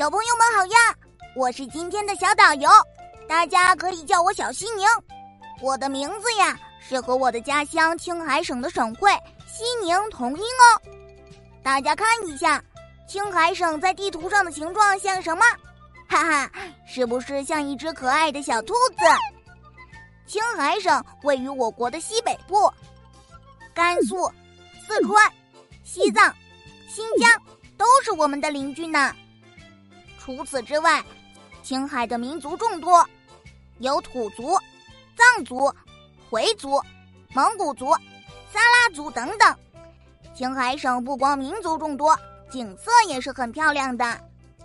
小朋友们好呀！我是今天的小导游，大家可以叫我小西宁。我的名字呀是和我的家乡青海省的省会西宁同音哦。大家看一下，青海省在地图上的形状像什么？哈哈，是不是像一只可爱的小兔子？青海省位于我国的西北部，甘肃、四川、西藏、新疆都是我们的邻居呢。除此之外，青海的民族众多，有土族、藏族、回族、蒙古族、撒拉族等等。青海省不光民族众多，景色也是很漂亮的。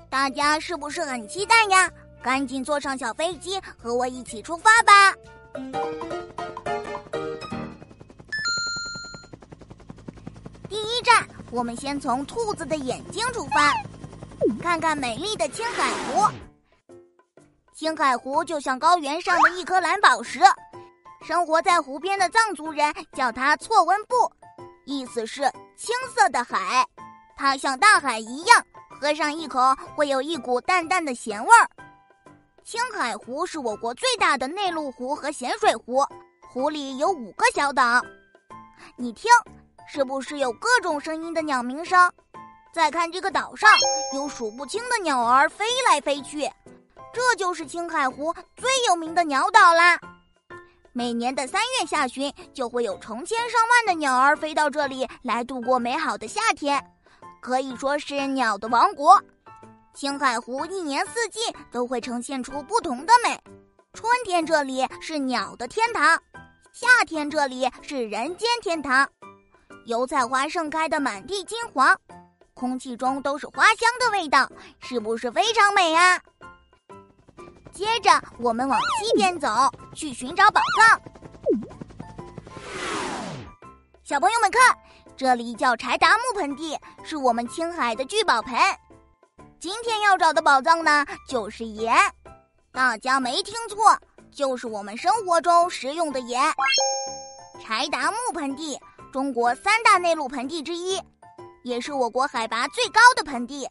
大家是不是很期待呀？赶紧坐上小飞机，和我一起出发吧！第一站，我们先从兔子的眼睛出发。看看美丽的青海湖，青海湖就像高原上的一颗蓝宝石。生活在湖边的藏族人叫它“错温布”，意思是青色的海。它像大海一样，喝上一口会有一股淡淡的咸味儿。青海湖是我国最大的内陆湖和咸水湖，湖里有五个小岛。你听，是不是有各种声音的鸟鸣声？再看这个岛上，有数不清的鸟儿飞来飞去，这就是青海湖最有名的鸟岛啦。每年的三月下旬，就会有成千上万的鸟儿飞到这里来度过美好的夏天，可以说是鸟的王国。青海湖一年四季都会呈现出不同的美，春天这里是鸟的天堂，夏天这里是人间天堂，油菜花盛开的满地金黄。空气中都是花香的味道，是不是非常美啊？接着我们往西边走，去寻找宝藏。小朋友们看，这里叫柴达木盆地，是我们青海的聚宝盆。今天要找的宝藏呢，就是盐。大家没听错，就是我们生活中食用的盐。柴达木盆地，中国三大内陆盆地之一。也是我国海拔最高的盆地。